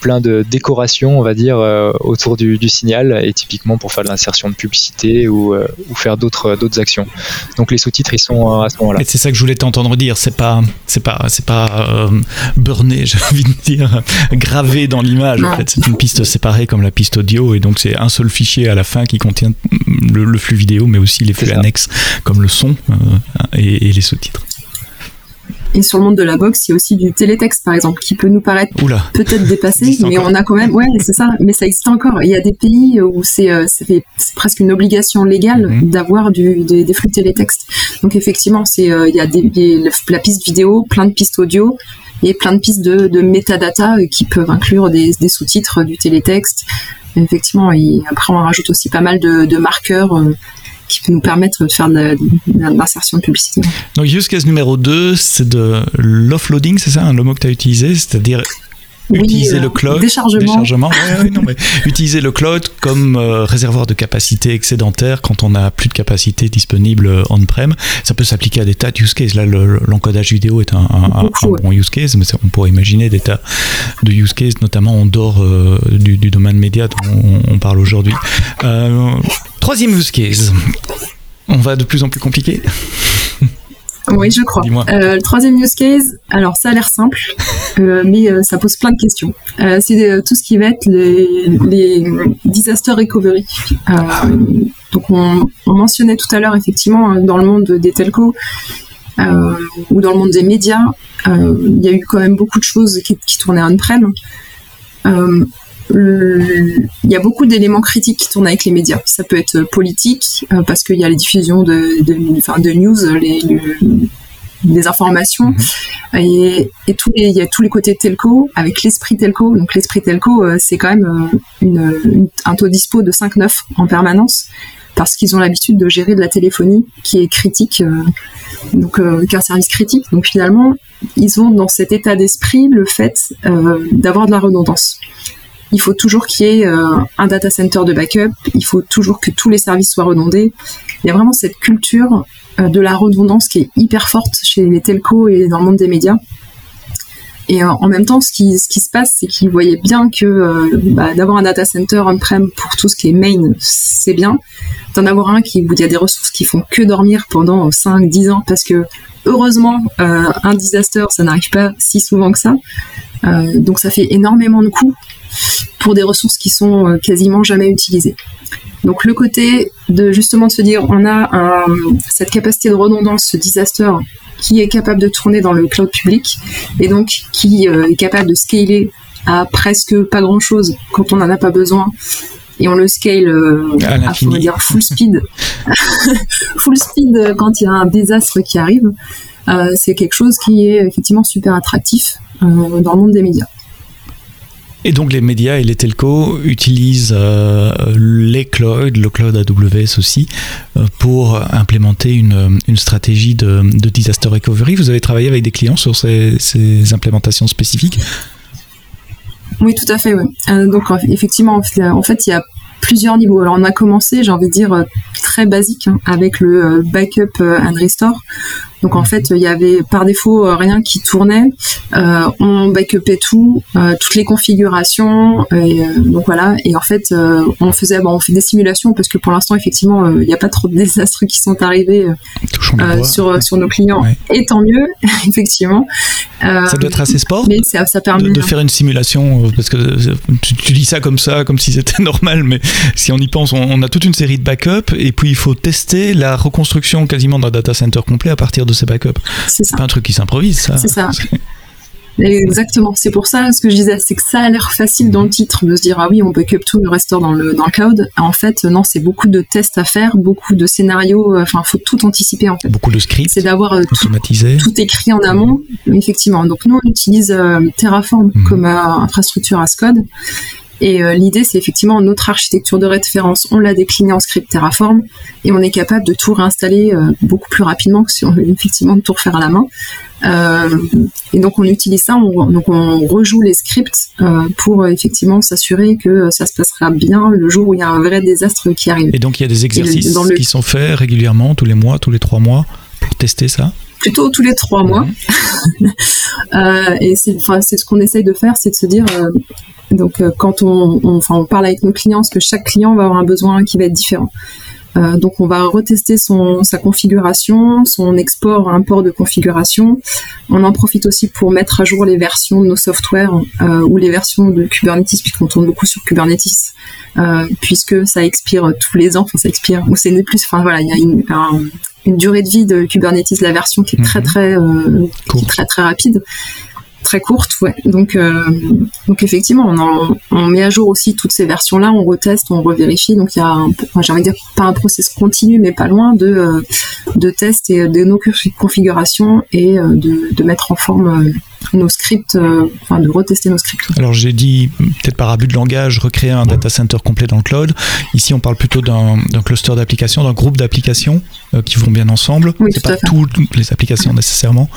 plein de décorations, on va dire, autour du, du, signal, et typiquement pour faire de l'insertion de publicité ou, ou faire d'autres d'autres actions. Donc les sous-titres, ils sont à ce moment-là. Et c'est ça que je voulais t'entendre dire. C'est pas c'est pas c'est pas burné, j'ai envie de dire, gravé dans l'image. En fait, c'est une piste séparée comme la piste audio, et donc c'est un seul fichier à la fin qui contient le, le flux vidéo, mais aussi les flux annexes comme le son euh, et, et les sous-titres. Et sur le monde de la boxe, il y a aussi du télétexte, par exemple, qui peut nous paraître peut-être dépassé, mais encore. on a quand même, ouais, c'est ça, mais ça existe encore. Il y a des pays où c'est euh, presque une obligation légale Mhm. d'avoir des, des, flux télétexte. Donc effectivement, c'est euh, il y a des, des, la piste vidéo, plein de pistes audio et plein de pistes de, métadata qui peuvent inclure des, sous-titres, du télétexte. Effectivement, et après on rajoute aussi pas mal de, marqueurs. Euh, qui peut nous permettre de faire de l'insertion de publicité. Donc, use case numéro 2, c'est de l'offloading, c'est ça, hein, le mot que tu as utilisé, c'est-à-dire oui, utiliser euh, le cloud, déchargement, déchargement ouais, ouais, non, mais utiliser le cloud comme euh, réservoir de capacité excédentaire quand on n'a plus de capacité disponible euh, on-prem. Ça peut s'appliquer à des tas de use cases. Là, l'encodage le, vidéo est un, un, un, bon use case, mais on pourrait imaginer des tas de use cases, notamment en dehors euh, du, du, domaine média dont on, on parle aujourd'hui. Euh, troisième use case. On va de plus en plus compliqué. Oui, je crois. Euh, le troisième use case, alors ça a l'air simple, euh, mais euh, ça pose plein de questions. C'est tout ce qui va être les, les disaster recovery. Donc on, on, mentionnait tout à l'heure effectivement dans le monde des telcos ou dans le monde des médias, il y a eu quand même beaucoup de choses qui, qui tournaient on-prem. Il y a beaucoup d'éléments critiques qui tournent avec les médias. Ça peut être politique, euh, parce qu'il y a les diffusions de, de, enfin, de news, les, les informations, Mhm. et, et tous les, il y a tous les côtés telco, avec l'esprit telco. Donc l'esprit telco, euh, c'est quand même euh, une, une, un taux dispo de 5-9 en permanence, parce qu'ils ont l'habitude de gérer de la téléphonie qui est critique, donc qu'un service critique. Donc finalement, ils ont dans cet état d'esprit le fait d'avoir de la redondance il faut toujours qu'il y ait euh, un data center de backup, il faut toujours que tous les services soient redondés. Il y a vraiment cette culture euh, de la redondance qui est hyper forte chez les telcos et dans le monde des médias. Et en même temps, ce qui, se passe, c'est qu'ils voyaient bien que bah, d'avoir un data center on-prem pour tout ce qui est main, c'est bien. D'en avoir un qui y a des ressources qui font que dormir pendant 5-10 ans parce que heureusement, un disaster, ça n'arrive pas si souvent que ça. donc ça fait énormément de coûts pour des ressources qui sont quasiment jamais utilisées. Donc le côté de justement de se dire on a cette capacité de redondance, ce disaster qui est capable de tourner dans le cloud public et donc qui euh, est capable de scaler à presque pas grand chose quand on n'en a pas besoin. Et on le scale euh, à, dire full speed. Full speed quand il y a un désastre qui arrive euh, c'est quelque chose qui est effectivement super attractif dans le monde des médias et donc les médias et les telcos utilisent euh, les clouds, le cloud AWS aussi, euh, pour implémenter une, stratégie de, disaster recovery. Vous avez travaillé avec des clients sur ces, ces implémentations spécifiques? Oui, tout à fait. Oui. Euh, donc effectivement, en fait, il y a plusieurs niveaux. Alors on a commencé, j'ai envie de dire, très basique hein, avec le backup and restore. Donc en fait, il y avait par défaut euh, rien qui tournait. Euh, on backupait tout, euh, toutes les configurations. Et, donc voilà. Et en fait, on faisait, bon, on fait des simulations parce que pour l'instant, effectivement, il n'y a pas trop de désastres qui sont arrivés sur sur nos clients. Et tant mieux, effectivement. ça doit être assez sport. Mais ça, ça permet de, faire une simulation parce que tu, dis ça comme ça, comme si c'était normal, mais si on y pense, on, on, a toute une série de backups et puis il faut tester la reconstruction quasiment d'un data center complet à partir de ces backups. C'est pas un truc qui s'improvise, ça. C'est ça. Exactement. C'est pour ça, ce que je disais, c'est que ça a l'air facile dans le titre de se dire ah oui, on backup tout, le reste dans le dans le cloud. En fait, non, c'est beaucoup de tests à faire, beaucoup de scénarios. Euh, enfin, faut tout anticiper en fait. Beaucoup de scripts. C'est d'avoir euh, tout, écrit en amont, effectivement. Donc nous, on utilise euh, Terraform mhm. comme infrastructure as code. Et l'idée, c'est effectivement notre architecture de référence, on l'a déclinée en script Terraform et on est capable de tout réinstaller beaucoup plus rapidement que si on veut effectivement tout refaire à la main. Euh, et donc on utilise ça, on, donc on rejoue les scripts euh, pour effectivement s'assurer que ça se passera bien le jour où il y a un vrai désastre qui arrive. Et donc il y a des exercices qui sont faits régulièrement, tous les mois, tous les trois mois, pour tester ça plutôt tous les trois mois. euh, et c'est, ce qu'on essaye de faire, c'est de se dire, euh, donc quand on, on parle avec nos clients, parce que chaque client va avoir un besoin qui va être différent. Euh, donc on va retester son, sa configuration, son export, import de configuration. On en profite aussi pour mettre à jour les versions de nos softwares euh, ou les versions de Kubernetes, puisqu'on tourne beaucoup sur Kubernetes, euh, puisque ça expire tous les ans, enfin ça expire, ou c'est plus, enfin voilà, il y a une, une durée de vie de Kubernetes, la version qui est très mhm. très, qui est très très rapide très courte, ouais. Donc, euh, donc effectivement, on, on, met à jour aussi toutes ces versions-là, on reteste, on revérifie. Donc il y a, j'ai envie de dire pas un process continu, mais pas loin de euh, de tests et de nos configurations et euh, de, de, mettre en forme nos scripts, enfin de retester nos scripts. Alors j'ai dit peut-être par abus de langage recréer un data center complet dans le cloud. Ici on parle plutôt d'un cluster d'applications, d'un groupe d'applications qui vont bien ensemble. Oui, C'est pas toutes les applications nécessairement.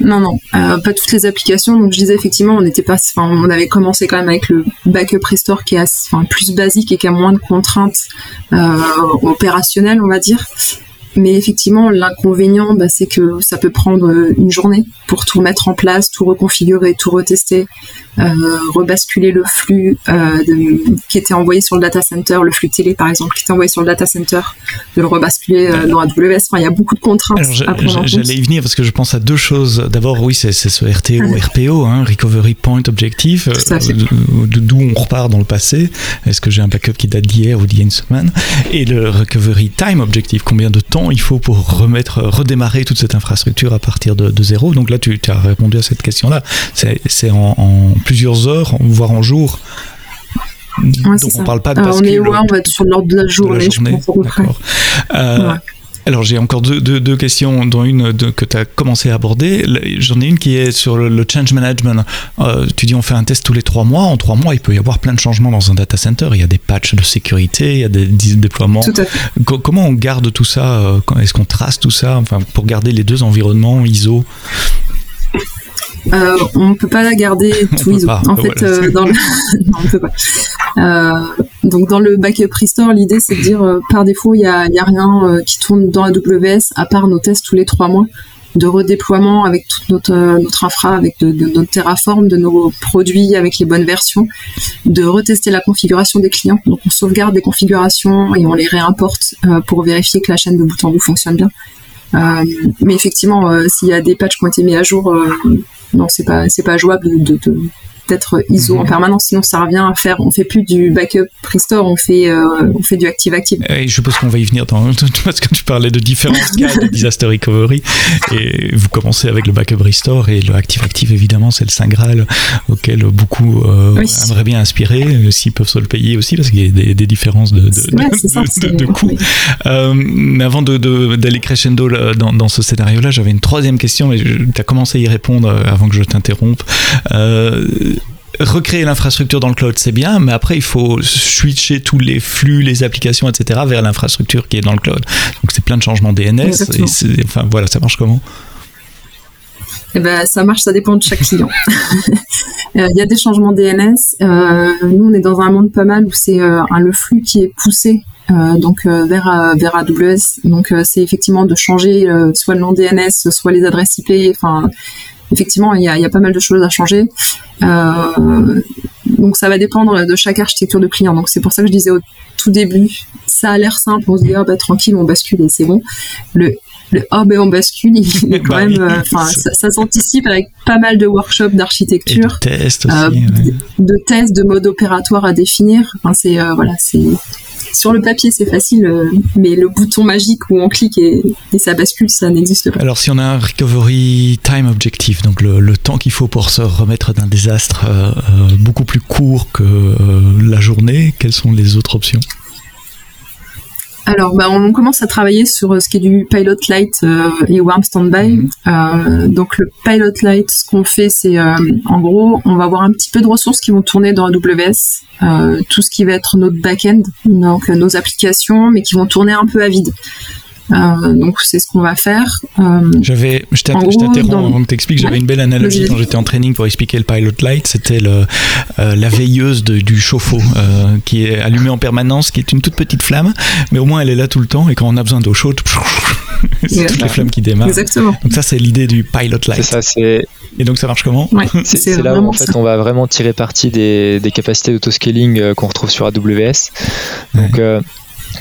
Non, non, euh, pas toutes les applications. Donc je disais effectivement, on était pas, enfin, on avait commencé quand même avec le backup restore qui est enfin, plus basique et qui a moins de contraintes euh, opérationnelles, on va dire. Mais effectivement, l'inconvénient, bah, c'est que ça peut prendre euh, une journée pour tout mettre en place, tout reconfigurer, tout retester, euh, rebasculer le flux euh, qui était envoyé sur le data center, le flux télé par exemple, qui était envoyé sur le data center, de le rebasculer dans AWS. Enfin, il y a beaucoup de contraintes. J'allais y venir parce que je pense à deux choses. D'abord, oui, c'est ce RTO, RPO, hein, Recovery Point Objective, d'où on repart dans le passé. Est-ce que j'ai un backup qui date d'hier ou d'il y a une semaine? Et le Recovery Time Objective, combien de temps il faut pour remettre, redémarrer toute cette infrastructure à partir de, zéro. Donc là, tu, as répondu à cette question-là. C'est en, plusieurs heures, voire en jours. Donc on parle pas de On est loin, on va être sur l'ordre de la journée, je pense, euh, alors j'ai encore deux, deux, questions, dont une que tu as commencé à aborder. J'en ai une qui est sur le, change management. Euh, tu dis on fait un test tous les trois mois. En trois mois, il peut y avoir plein de changements dans un data center. Il y a des patchs de sécurité, il y a des, déploiements. Comment on garde tout ça euh, Est-ce qu'on trace tout ça enfin, pour garder les deux environnements ISO? Euh, on ne peut pas la garder tout ISO. En fait, euh, dans le... non, on peut pas. Euh, donc dans le backup restore, l'idée c'est de dire par défaut il y a, y a, rien qui tourne dans AWS à part nos tests tous les trois mois. de redéploiement avec toute notre, notre infra, avec de, notre Terraform, de nos produits avec les bonnes versions, de retester la configuration des clients. Donc on sauvegarde des configurations et on les réimporte pour vérifier que la chaîne de bout en bout fonctionne bien. Mais effectivement, s'il y a des patchs qui ont été mis à jour, non, c'est pas c'est pas jouable de, de, être ISO en mhm. permanence, sinon ça revient à faire, on fait plus du backup restore, on fait, euh, on fait du active active. Et je suppose qu'on va y venir dans, parce que tu parlais de différents cas de disaster recovery et vous commencez avec le backup restore et le active active évidemment c'est le saint graal auquel beaucoup euh, aimeraient bien inspirer euh, s'ils peuvent se le payer aussi parce qu'il y a des, différences de, de, coûts. mais avant d'aller crescendo dans, dans ce scénario-là, j'avais une troisième question et tu as commencé à y répondre avant que je t'interrompe. Euh, recréer l'infrastructure dans le cloud, c'est bien, mais après, il faut switcher tous les flux, les applications, etc., vers l'infrastructure qui est dans le cloud. Donc, c'est plein de changements DNS. Et enfin, voilà, ça marche comment? Eh ben, ça marche, ça dépend de chaque client. Euh, il y a des changements DNS. Euh, nous, on est dans un monde pas mal où c'est euh, le flux qui est poussé donc vers vers AWS. Donc, c'est effectivement de changer soit le nom DNS, soit les adresses IP. Enfin, effectivement, il y a, pas mal de choses à changer. Euh, donc ça va dépendre de chaque architecture de client. Donc c'est pour ça que je disais au tout début, ça a l'air simple, on se dit ah bah tranquille, on bascule et c'est bon. Le le oh ben on bascule, il est quand bah même, euh, enfin ça, s'anticipe avec pas mal de workshops d'architecture, de tests aussi, euh, de, tests, de mode opératoire à définir. Enfin c'est voilà c'est sur le papier, c'est facile, euh, mais le bouton magique où on clique et, ça bascule, ça n'existe pas. Alors, si on a un recovery time objectif, donc le, temps qu'il faut pour se remettre d'un désastre euh, euh, beaucoup plus court que la journée, quelles sont les autres options? Alors, bah, on commence à travailler sur euh, ce qui est du Pilot Light euh, et Warm Standby. Mhm. Euh, donc, le Pilot Light, ce qu'on fait, c'est en gros, on va avoir un petit peu de ressources qui vont tourner dans AWS, tout ce qui va être notre back-end, donc nos applications, mais qui vont tourner un peu à vide. Euh, donc c'est ce qu'on va faire. Euh, j'avais, je t'interromps avant que t'expliques. J'avais une belle analogie quand j'étais en training pour expliquer le pilot light. C'était le, euh, la veilleuse du chauffe-eau qui est allumée en permanence, qui est une toute petite flamme, mais au moins elle est là tout le temps. Et quand on a besoin d'eau chaude, c'est toutes les flammes qui démarrent. Exactement. Donc ça c'est l'idée du pilot light. C'est ça. C'est et donc ça marche comment C'est là où en fait on va vraiment tirer parti des, des capacités d'autoscaling qu'on retrouve sur AWS. Donc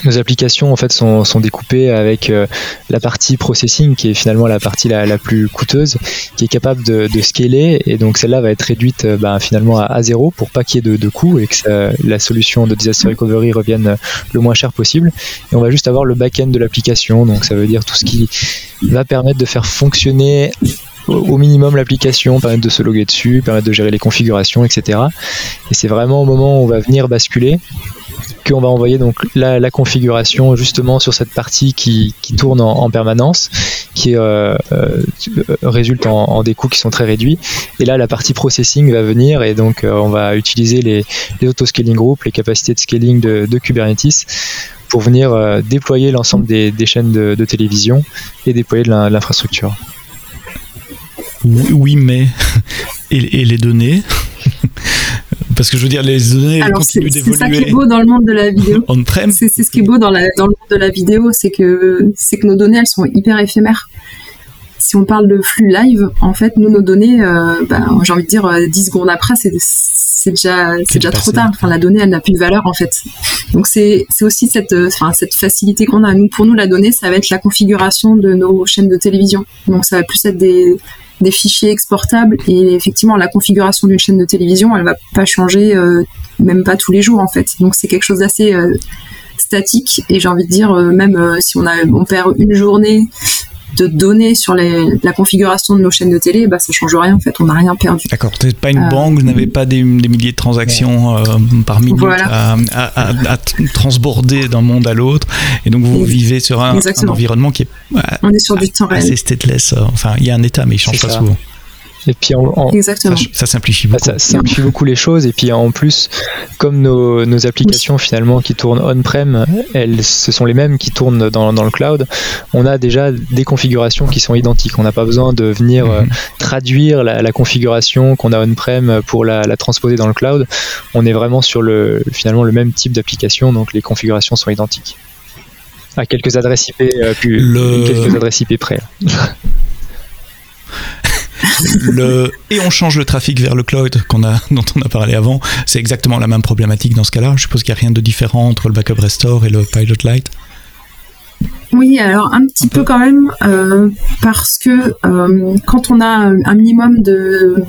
nos applications en fait sont, sont découpées avec euh, la partie processing qui est finalement la partie la, la plus coûteuse, qui est capable de, scaler et donc celle-là va être réduite euh, bah, finalement à, zéro pour pas qu'il y ait de, de coûts et que la solution de disaster recovery revienne le moins cher possible. Et on va juste avoir le back-end de l'application, donc ça veut dire tout ce qui va permettre de faire fonctionner au minimum l'application, permettre de se loguer dessus, permettre de gérer les configurations, etc. Et c'est vraiment au moment où on va venir basculer qu'on va envoyer donc la, configuration justement sur cette partie qui, tourne en, permanence, qui euh, euh, résulte en, des coûts qui sont très réduits. Et là, la partie processing va venir et donc euh, on va utiliser les, les auto-scaling groups, les capacités de scaling de, Kubernetes pour venir déployer l'ensemble des, chaînes de, télévision et déployer de l'infrastructure. Oui, mais et les données? Parce que je veux dire, les données continuent d'évoluer. C'est ça qui est beau dans le monde de la vidéo. On-prem? C'est ce qui est beau dans, la, dans le monde de la vidéo, c'est que, c'est que nos données, elles sont hyper éphémères. Si on parle de flux live, en fait, nous, nos données, euh, bah, j'ai envie de dire, 10 euh, secondes après, c'est déjà, c'est déjà trop tard. Enfin, la donnée, elle n'a plus de valeur, en fait. Donc, c'est aussi cette, euh, enfin, cette facilité qu'on a. Nous, pour nous, la donnée, ça va être la configuration de nos chaînes de télévision. Donc, ça va plus être des, des fichiers exportables et effectivement la configuration d'une chaîne de télévision elle va pas changer euh, même pas tous les jours en fait. Donc c'est quelque chose d'assez euh, statique et j'ai envie de dire euh, même si on a on perd une journée de données sur la configuration de nos chaînes de télé, bah, ça change rien en fait, on n'a rien perdu. D'accord, vous n'êtes pas une banque, vous n'avez pas des, milliers de transactions par minute à, transborder d'un monde à l'autre, et donc vous vivez sur un, environnement qui est, on est sur du temps assez stateless, enfin il y a un état mais il change pas souvent. Et puis Ça, simplifie beaucoup. Ça, simplifie beaucoup les choses. Et puis en plus, comme nos, applications finalement qui tournent on-prem, elles, ce sont les mêmes qui tournent dans, le cloud. On a déjà des configurations qui sont identiques. On n'a pas besoin de venir mhm. euh, traduire la, configuration qu'on a on-prem pour la, transposer dans le cloud. On est vraiment sur le finalement le même type d'application, donc les configurations sont identiques. À quelques adresses IP, euh, plus, quelques adresses IP près. le, et on change le trafic vers le cloud qu'on a, dont on a parlé avant. C'est exactement la même problématique dans ce cas-là. Je suppose qu'il n'y a rien de différent entre le backup restore et le pilot light. Oui, alors un petit peu. quand même, euh, parce que euh, quand on a un minimum de,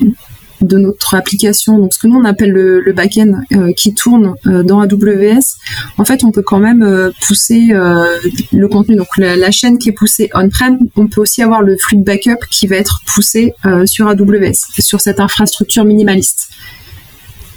de notre application, donc ce que nous on appelle le, le back-end euh, qui tourne euh, dans AWS, en fait on peut quand même euh, pousser le contenu. Donc la, chaîne qui est poussée on-prem, on peut aussi avoir le flux de backup qui va être poussé sur AWS, sur cette infrastructure minimaliste.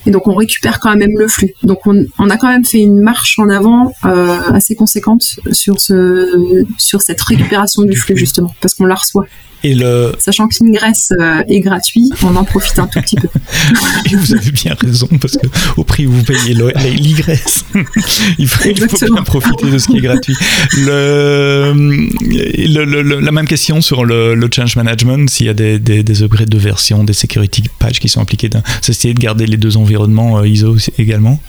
Et donc on récupère quand même le flux. Donc on, on a quand même fait une marche en avant assez conséquente sur ce sur cette récupération du flux justement, parce qu'on la reçoit. Et le... Sachant que l'ingress euh, est gratuit, on en profite un tout petit peu. et vous avez bien raison, parce que au prix où vous payez l'ingress, il faut, il faut bien profiter de ce qui est gratuit. Le, le, la même question sur le, change management, s'il y a des, des, des, upgrades de version, des security patches qui sont appliqués, c'est essayer de garder les deux environnements euh, ISO également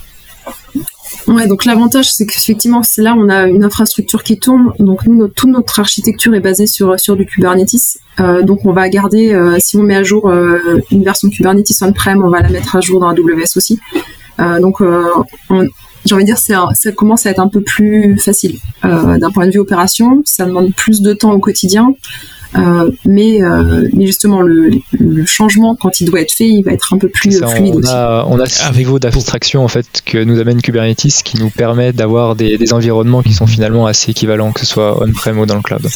Ouais, donc l'avantage, c'est qu'effectivement, c'est là on a une infrastructure qui tourne. Donc nous, toute notre architecture est basée sur du Kubernetes. Euh, donc on va garder, euh, si on met à jour euh, une version Kubernetes on-prem, on va la mettre à jour dans AWS aussi. donc j'ai envie de dire, ça commence à être un peu plus facile d'un point de vue opération. Ça demande plus de temps au quotidien. Euh, mais, euh, mais justement, le, le, changement, quand il doit être fait, il va être un peu plus ça, fluide on aussi. A, on a ce niveau d'abstraction en fait que nous amène Kubernetes qui nous permet d'avoir des, des environnements qui sont finalement assez équivalents, que ce soit on-prem ou dans le cloud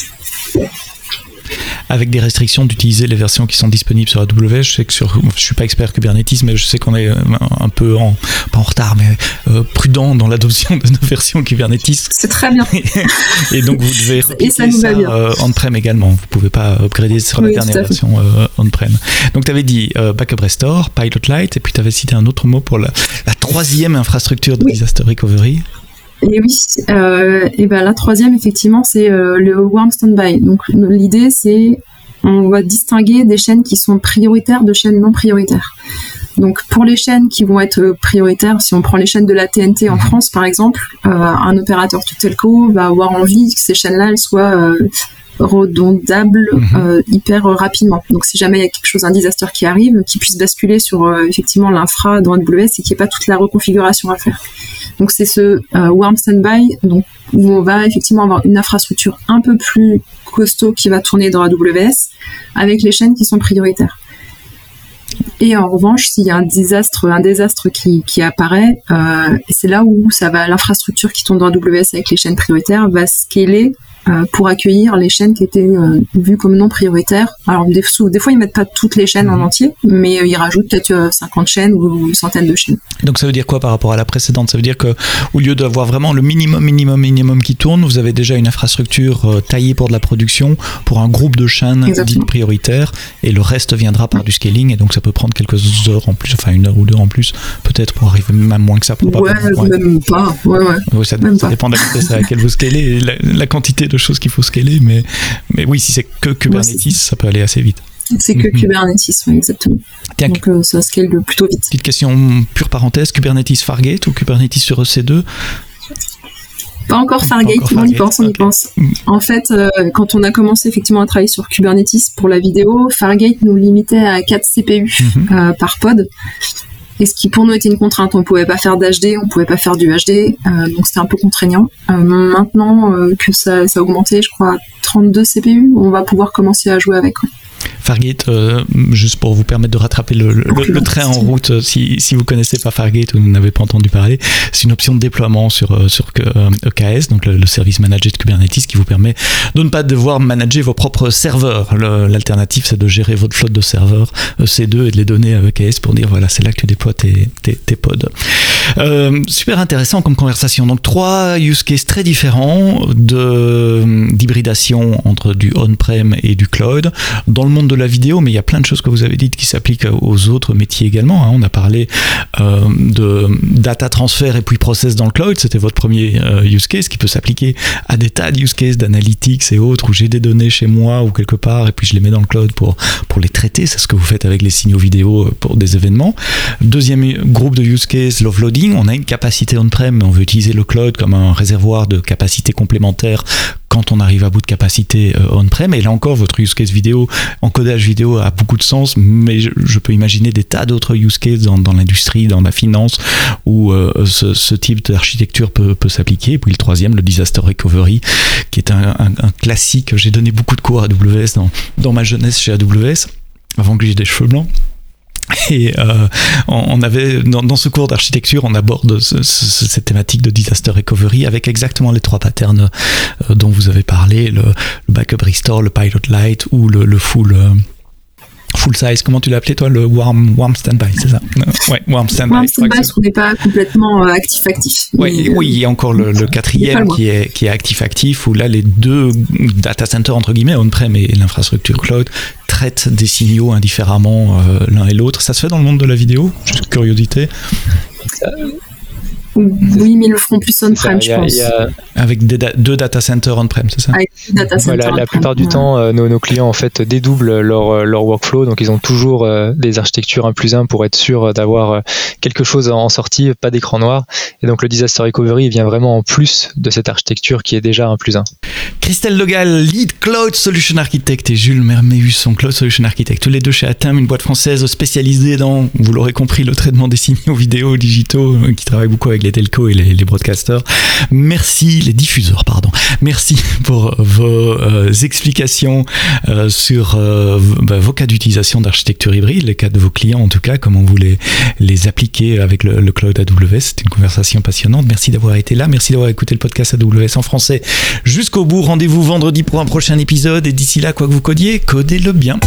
avec des restrictions d'utiliser les versions qui sont disponibles sur AWS. Je sais que sur, je suis pas expert Kubernetes, mais je sais qu'on est euh, un peu en, pas en retard, mais euh, prudent dans l'adoption de nos versions Kubernetes. C'est très bien. et donc vous devez et ça, ça euh, on-prem également. Vous pouvez pas upgrader sur la dernière version on-prem. Donc tu avais dit Backup Restore, Pilot Light, et puis tu avais cité un autre mot pour la, troisième infrastructure de disaster recovery. Et oui, euh, et ben la troisième effectivement c'est euh, le warm standby. Donc l'idée c'est on va distinguer des chaînes qui sont prioritaires de chaînes non prioritaires. Donc pour les chaînes qui vont être prioritaires, si on prend les chaînes de la TNT en. France par exemple, euh, un opérateur tout telco va avoir envie que ces chaînes-là elles soient euh, redondables mhm. euh, hyper rapidement. Donc si jamais il y a quelque chose, un disaster qui arrive, qui puisse basculer sur effectivement l'infra dans AWS et qu'il n'y ait pas toute la reconfiguration à faire. Donc c'est ce euh, warm standby donc, où on va effectivement avoir une infrastructure un peu plus costaud qui va tourner dans AWS avec les chaînes qui sont prioritaires. Et en revanche, s'il y a un désastre, un désastre qui, apparaît, euh, c'est là où ça va, l'infrastructure qui tourne dans AWS avec les chaînes prioritaires va scaler pour accueillir les chaînes qui étaient euh, vues comme non prioritaires. Alors des, des, fois ils mettent pas toutes les chaînes en mhm. entier, mais euh, ils rajoutent peut-être 50 chaînes ou une centaine de chaînes. Donc ça veut dire quoi par rapport à la précédente? Ça veut dire que au lieu d'avoir vraiment le minimum, minimum, minimum qui tourne, vous avez déjà une infrastructure taillée pour de la production, pour un groupe de chaînes dites prioritaires, et le reste viendra par du scaling, et donc ça peut prendre quelques heures en plus, enfin une heure ou deux en plus, peut-être pour arriver même moins que ça. Probablement. Ouais, même pas. Ouais, ouais. ça, dépend de la vitesse à laquelle vous scalez et la, la quantité de choses qu'il faut scaler, mais, mais oui, si c'est que Kubernetes, ça peut aller assez vite. C'est que mhm. Kubernetes, oui, exactement. Donc euh, ça scale plutôt vite. Petite question pure parenthèse, Kubernetes Fargate ou Kubernetes sur EC2 pas encore Fargate, on y pense, on y pense. En fait, euh, quand on a commencé effectivement à travailler sur Kubernetes pour la vidéo, Fargate nous limitait à 4 CPU mhm. euh, par pod et ce qui pour nous était une contrainte. On pouvait pas faire d'HD, on pouvait pas faire du HD, euh, donc c'était un peu contraignant. Euh, maintenant euh, que ça, ça a augmenté, je crois, à 32 CPU, on va pouvoir commencer à jouer avec. Fargate, euh, juste pour vous permettre de rattraper le, train en route, euh, si, vous connaissez pas Fargate ou n'avez pas entendu parler, c'est une option de déploiement sur, euh, sur EKS, e donc le, service manager de Kubernetes, qui vous permet de ne pas devoir manager vos propres serveurs. L'alternative, c'est de gérer votre flotte de serveurs EC2 et de les donner à EKS pour dire voilà, c'est là que tu déploies tes, tes, tes pods. super intéressant comme conversation. Donc trois use cases très différents d'hybridation entre du on-prem et du cloud. Dans le monde de la vidéo, mais il y a plein de choses que vous avez dites qui s'appliquent aux autres métiers également. Hein. On a parlé euh, de data transfert et puis process dans le cloud, c'était votre premier euh, use case qui peut s'appliquer à des tas de use cases d'analytics et autres où j'ai des données chez moi ou quelque part et puis je les mets dans le cloud pour, pour les traiter. C'est ce que vous faites avec les signaux vidéo euh, pour des événements. Deuxième groupe de use case, l'offloading. On a une capacité on-prem, mais on veut utiliser le cloud comme un réservoir de capacité complémentaire quand on arrive à bout de capacité euh, on-prem. Et là encore, votre use case vidéo, encodage vidéo a beaucoup de sens, mais je, peux imaginer des tas d'autres use cases dans, dans l'industrie, dans la finance, où euh, ce, ce, type d'architecture peut, peut s'appliquer. Et puis le troisième, le disaster recovery, qui est un, un, un classique. J'ai donné beaucoup de cours à AWS dans, dans ma jeunesse chez AWS, avant que j'ai des cheveux blancs. Et euh, on avait dans, ce cours d'architecture, on aborde cette thématique de disaster recovery avec exactement les trois patterns euh, dont vous avez parlé le, backup restore, le pilot light ou le, full. Euh, full size, comment tu l'as appelé toi, le warm, warm standby, c'est ça? Ouais, warm standby. Warm standby, on n'est pas complètement actif-actif. Oui, oui, il y a encore le, quatrième qui est, qui est actif-actif, où là, les deux data centers, entre guillemets, on-prem et l'infrastructure cloud, traitent des signaux indifféremment euh, l'un et l'autre. Ça se fait dans le monde de la vidéo? Juste curiosité. Oui, mais ils le feront plus on-prem, je pense. Avec deux data centers on-prem, c'est ça La plupart du temps, euh, nos, clients en fait dédoublent leur, euh, leur workflow, donc ils ont toujours euh, des architectures 1 plus 1 pour être sûr d'avoir quelque chose en sortie, pas d'écran noir. Et donc le disaster recovery vient vraiment en plus de cette architecture qui est déjà 1 plus 1. Christelle Logal, lead cloud solution architect, et Jules son cloud solution architect, tous les deux chez Atem, une boîte française spécialisée dans, vous l'aurez compris, le traitement des signaux vidéo digitaux, qui travaille beaucoup avec les telcos et les, broadcasters. Merci, les diffuseurs, pardon. Merci pour vos euh, explications euh, sur euh, bah, vos cas d'utilisation d'architecture hybride, les cas de vos clients en tout cas, comment vous les, les appliquez avec le, le cloud AWS. C'est une conversation passionnante. Merci d'avoir été là. Merci d'avoir écouté le podcast AWS en français jusqu'au bout. Rendez-vous vendredi pour un prochain épisode. Et d'ici là, quoi que vous codiez, codez-le bien.